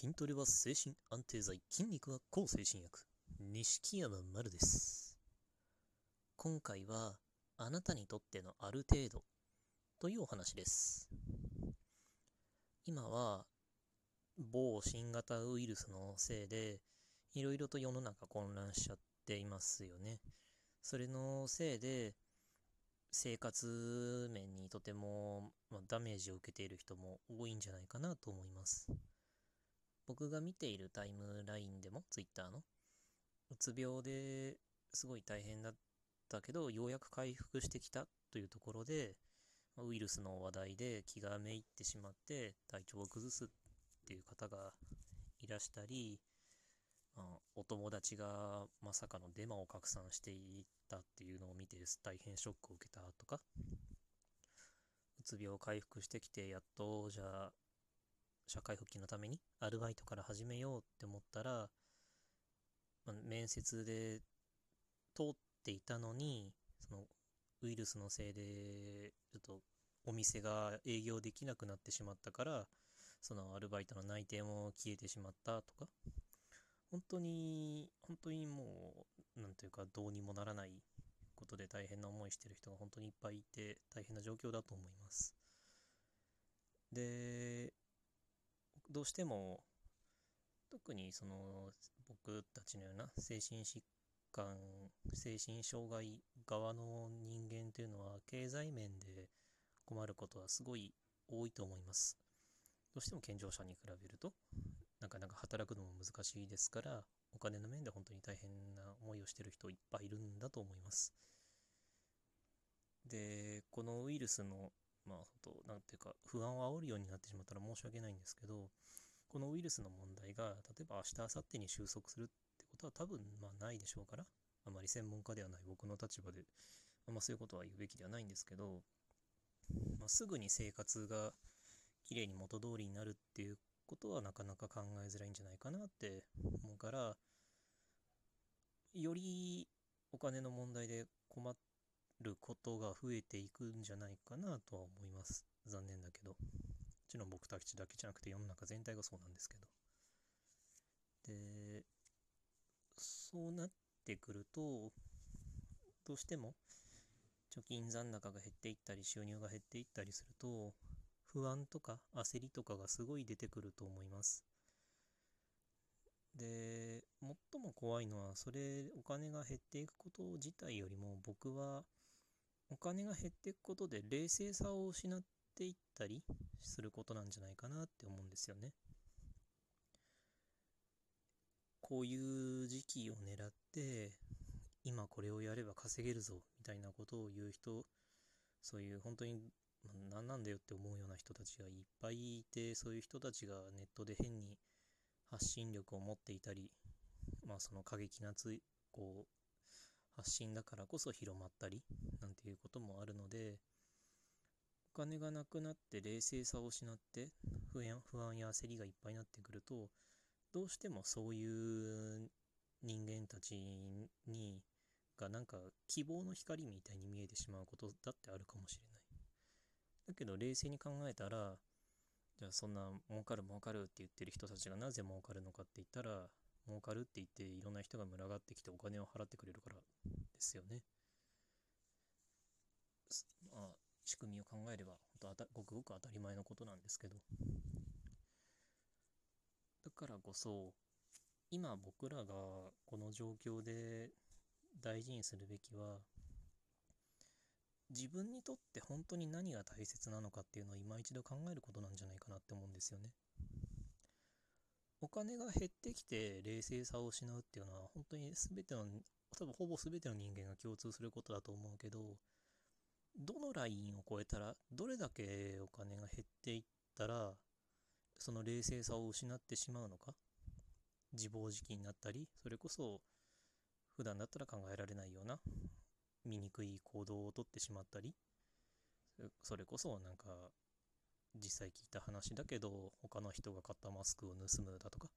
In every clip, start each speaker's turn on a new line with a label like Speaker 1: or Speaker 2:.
Speaker 1: 筋トレは精神安定剤、筋肉は抗精神薬。錦山丸です。今回は、あなたにとってのある程度というお話です。今は、某新型ウイルスのせいで、いろいろと世の中混乱しちゃっていますよね。それのせいで、生活面にとても、ま、ダメージを受けている人も多いんじゃないかなと思います。僕が見ているタイムラインでも、ツイッターの、うつ病ですごい大変だったけど、ようやく回復してきたというところで、ウイルスの話題で気がめいってしまって体調を崩すっていう方がいらしたり、まあ、お友達がまさかのデマを拡散していたっていうのを見て大変ショックを受けたとか、うつ病回復してきて、やっとじゃあ社会復帰のためにアルバイトから始めようって思ったら、まあ、面接で通っていたのに、そのウイルスのせいで、ちょっとお店が営業できなくなってしまったから、そのアルバイトの内定も消えてしまったとか、本当に、本当にもう、なんというか、どうにもならないことで大変な思いしてる人が本当にいっぱいいて、大変な状況だと思います。で、どうしても、特にその、僕たちのような精神疾患、精神障害側の人間というのは、経済面で困ることはすごい多いと思います。どうしても健常者に比べると、なかなか働くのも難しいですから、お金の面で本当に大変な思いをしてる人いっぱいいるんだと思います。で、このウイルスの、まあ、本当なんていうか、不安を煽るようになってしまったら申し訳ないんですけど、このウイルスの問題が、例えば明日、明後日に収束するってことは多分、まあ、ないでしょうから、あまり専門家ではない僕の立場であ、ま、そういうことは言うべきではないんですけど、まあ、すぐに生活がきれいに元通りになるっていうことはなかなか考えづらいんじゃないかなって思うから、よりお金の問題で困っることが増えていくんじゃないかなとは思います。残念だけど。もちろん僕たちだけじゃなくて世の中全体がそうなんですけど。で、そうなってくると、どうしても貯金残高が減っていったり収入が減っていったりすると、不安とか焦りとかがすごい出てくると思います。で、最も怖いのは、それ、お金が減っていくこと自体よりも、僕は、お金が減っていくことで冷静さを失っていったりすることなんじゃないかなって思うんですよね。こういう時期を狙って、今これをやれば稼げるぞ、みたいなことを言う人、そういう本当に何なんだよって思うような人たちがいっぱいいて、そういう人たちがネットで変に発信力を持っていたり、まあその過激なつこう発信だからこそ広まったりなんていうこともあるので、お金がなくなって冷静さを失って不安不安や焦りがいっぱいになってくると、どうしてもそういう人間たちにがなんか希望の光みたいに見えてしまうことだってあるかもしれない。だけど冷静に考えたら、じゃあそんな儲かる儲かるって言ってる人たちがなぜ儲かるのかって言ったら、儲かるって言っていろんな人が群がってきてお金を払ってくれるからですよね。まあ、仕組みを考えれば、本当ごくごく当たり前のことなんですけど。だからこそ、今僕らがこの状況で大事にするべきは、自分にとって本当に何が大切なのかっていうのを今一度考えることなんじゃないかなって思うんですよね。お金が減ってきて冷静さを失うっていうのは本当に全ての、多分ほぼ全ての人間が共通することだと思うけど、どのラインを超えたら、どれだけお金が減っていったら、その冷静さを失ってしまうのか自暴自棄になったり、それこそ普段だったら考えられないような醜い行動をとってしまったり、それこそなんか実際聞いた話だけど、他の人が買ったマスクを盗むだとか、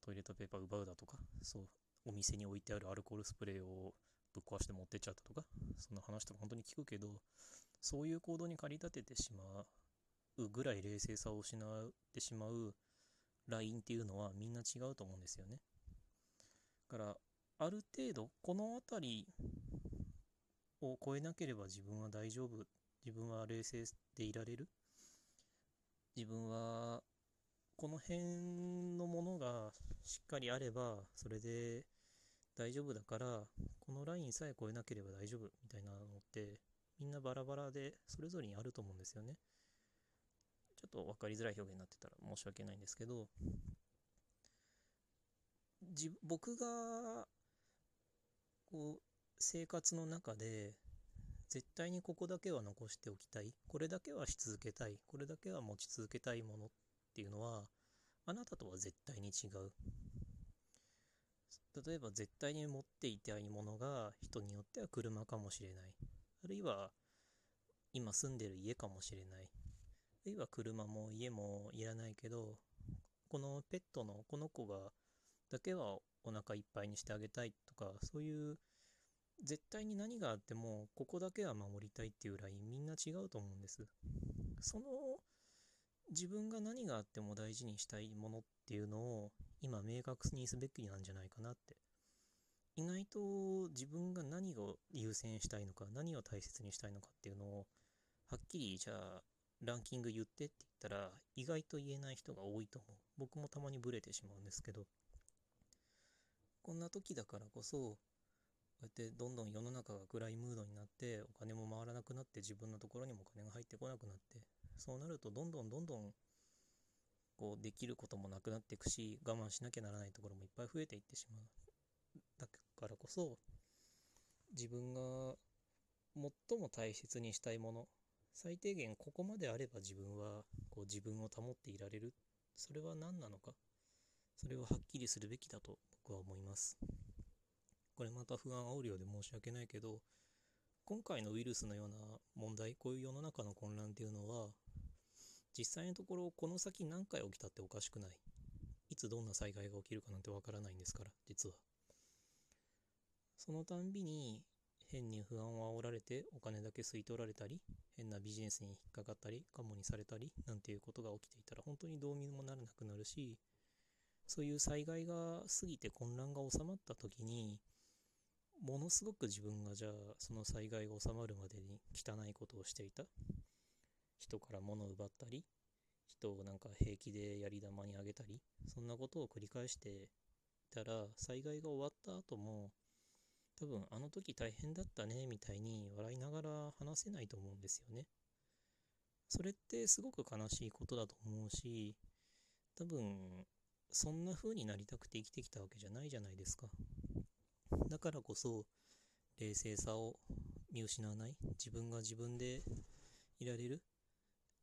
Speaker 1: トイレットペーパーを奪うだとか、そう、お店に置いてあるアルコールスプレーをぶっ壊して持ってっちゃったとか、そんな話とか本当に聞くけど、そういう行動に駆り立ててしまうぐらい冷静さを失ってしまうラインっていうのはみんな違うと思うんですよね。だから、ある程度、この辺りを超えなければ自分は大丈夫。自分は冷静でいられる。自分は、この辺のものがしっかりあれば、それで大丈夫だから、このラインさえ超えなければ大丈夫みたいなのって、みんなバラバラでそれぞれにあると思うんですよね。ちょっと分かりづらい表現になってたら申し訳ないんですけど、僕がこう生活の中で絶対にここだけは残しておきたい。これだけはし続けたい。これだけは持ち続けたいものっていうのはあなたとは絶対に違う。例えば絶対に持っていたいものが人によっては車かもしれない。あるいは今住んでる家かもしれない。あるいは車も家もいらないけどこのペットのこの子がだけはお腹いっぱいにしてあげたいとかそういう絶対に何があってもここだけは守りたいっていうラインみんな違うと思うんです。その自分が何があっても大事にしたいものっていうのを今明確にすべきなんじゃないかなって。意外と自分が何を優先したいのか何を大切にしたいのかっていうのをはっきりじゃあランキング言ってって言ったら意外と言えない人が多いと思う。僕もたまにブレてしまうんですけど。こんな時だからこそうやってどんどん世の中が暗いムードになってお金も回らなくなって自分のところにもお金が入ってこなくなってそうなるとどんどんどんどんこうできることもなくなっていくし我慢しなきゃならないところもいっぱい増えていってしまうだからこそ自分が最も大切にしたいもの最低限ここまであれば自分はこう自分を保っていられるそれは何なのかそれをはっきりするべきだと僕は思います。これまた不安煽るようで申し訳ないけど、今回のウイルスのような問題、こういう世の中の混乱っていうのは、実際のところこの先何回起きたっておかしくない。いつどんな災害が起きるかなんてわからないんですから、実は。そのたんびに変に不安を煽られてお金だけ吸い取られたり、変なビジネスに引っかかったり、カモにされたり、なんていうことが起きていたら本当にどうにもならなくなるし、そういう災害が過ぎて混乱が収まった時に、ものすごく自分がじゃあその災害が収まるまでに汚いことをしていた？人から物を奪ったり、人をなんか平気でやり玉にあげたり、そんなことを繰り返していたら、災害が終わった後も、多分あの時大変だったねみたいに笑いながら話せないと思うんですよね。それってすごく悲しいことだと思うし、多分そんな風になりたくて生きてきたわけじゃないじゃないですか。だからこそ、冷静さを見失わない、自分が自分でいられる、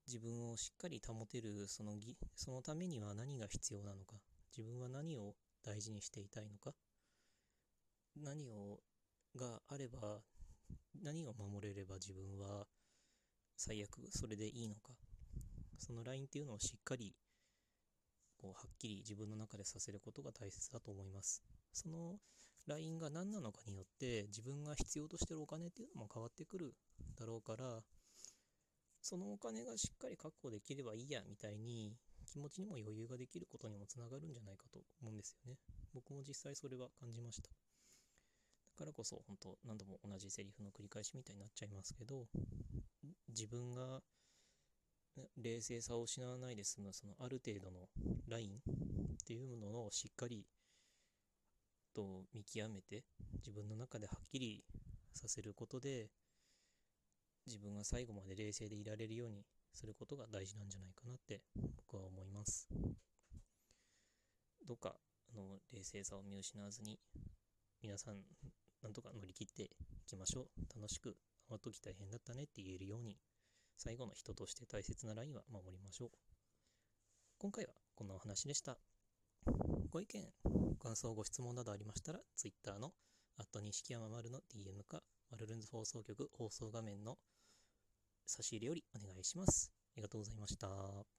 Speaker 1: 自分をしっかり保てる。そのぎ、そのためには何が必要なのか、自分は何を大事にしていたいのか、何をがあれば、何を守れれば自分は最悪それでいいのか、そのラインっていうのをしっかりこうはっきり自分の中でさせることが大切だと思います。そのラインが何なのかによって自分が必要としてるお金っていうのも変わってくるだろうからそのお金がしっかり確保できればいいやみたいに気持ちにも余裕ができることにもつながるんじゃないかと思うんですよね。僕も実際それは感じました。だからこそ本当何度も同じセリフの繰り返しみたいになっちゃいますけど自分が冷静さを失わないで済む、そのある程度のラインっていうものをしっかりと見極めて、自分の中ではっきりさせることで、自分が最後まで冷静でいられるようにすることが大事なんじゃないかなって僕は思います。どうかあの冷静さを見失わずに皆さんなんとか乗り切っていきましょう。楽しく、あの時大変だったねって言えるように最後の人として大切なラインは守りましょう。今回はこんなお話でした。ご意見、感想、ご質問などありましたら、Twitter のあと錦山丸の DM か、マルルンズ放送局放送画面の差し入れよりお願いします。ありがとうございました。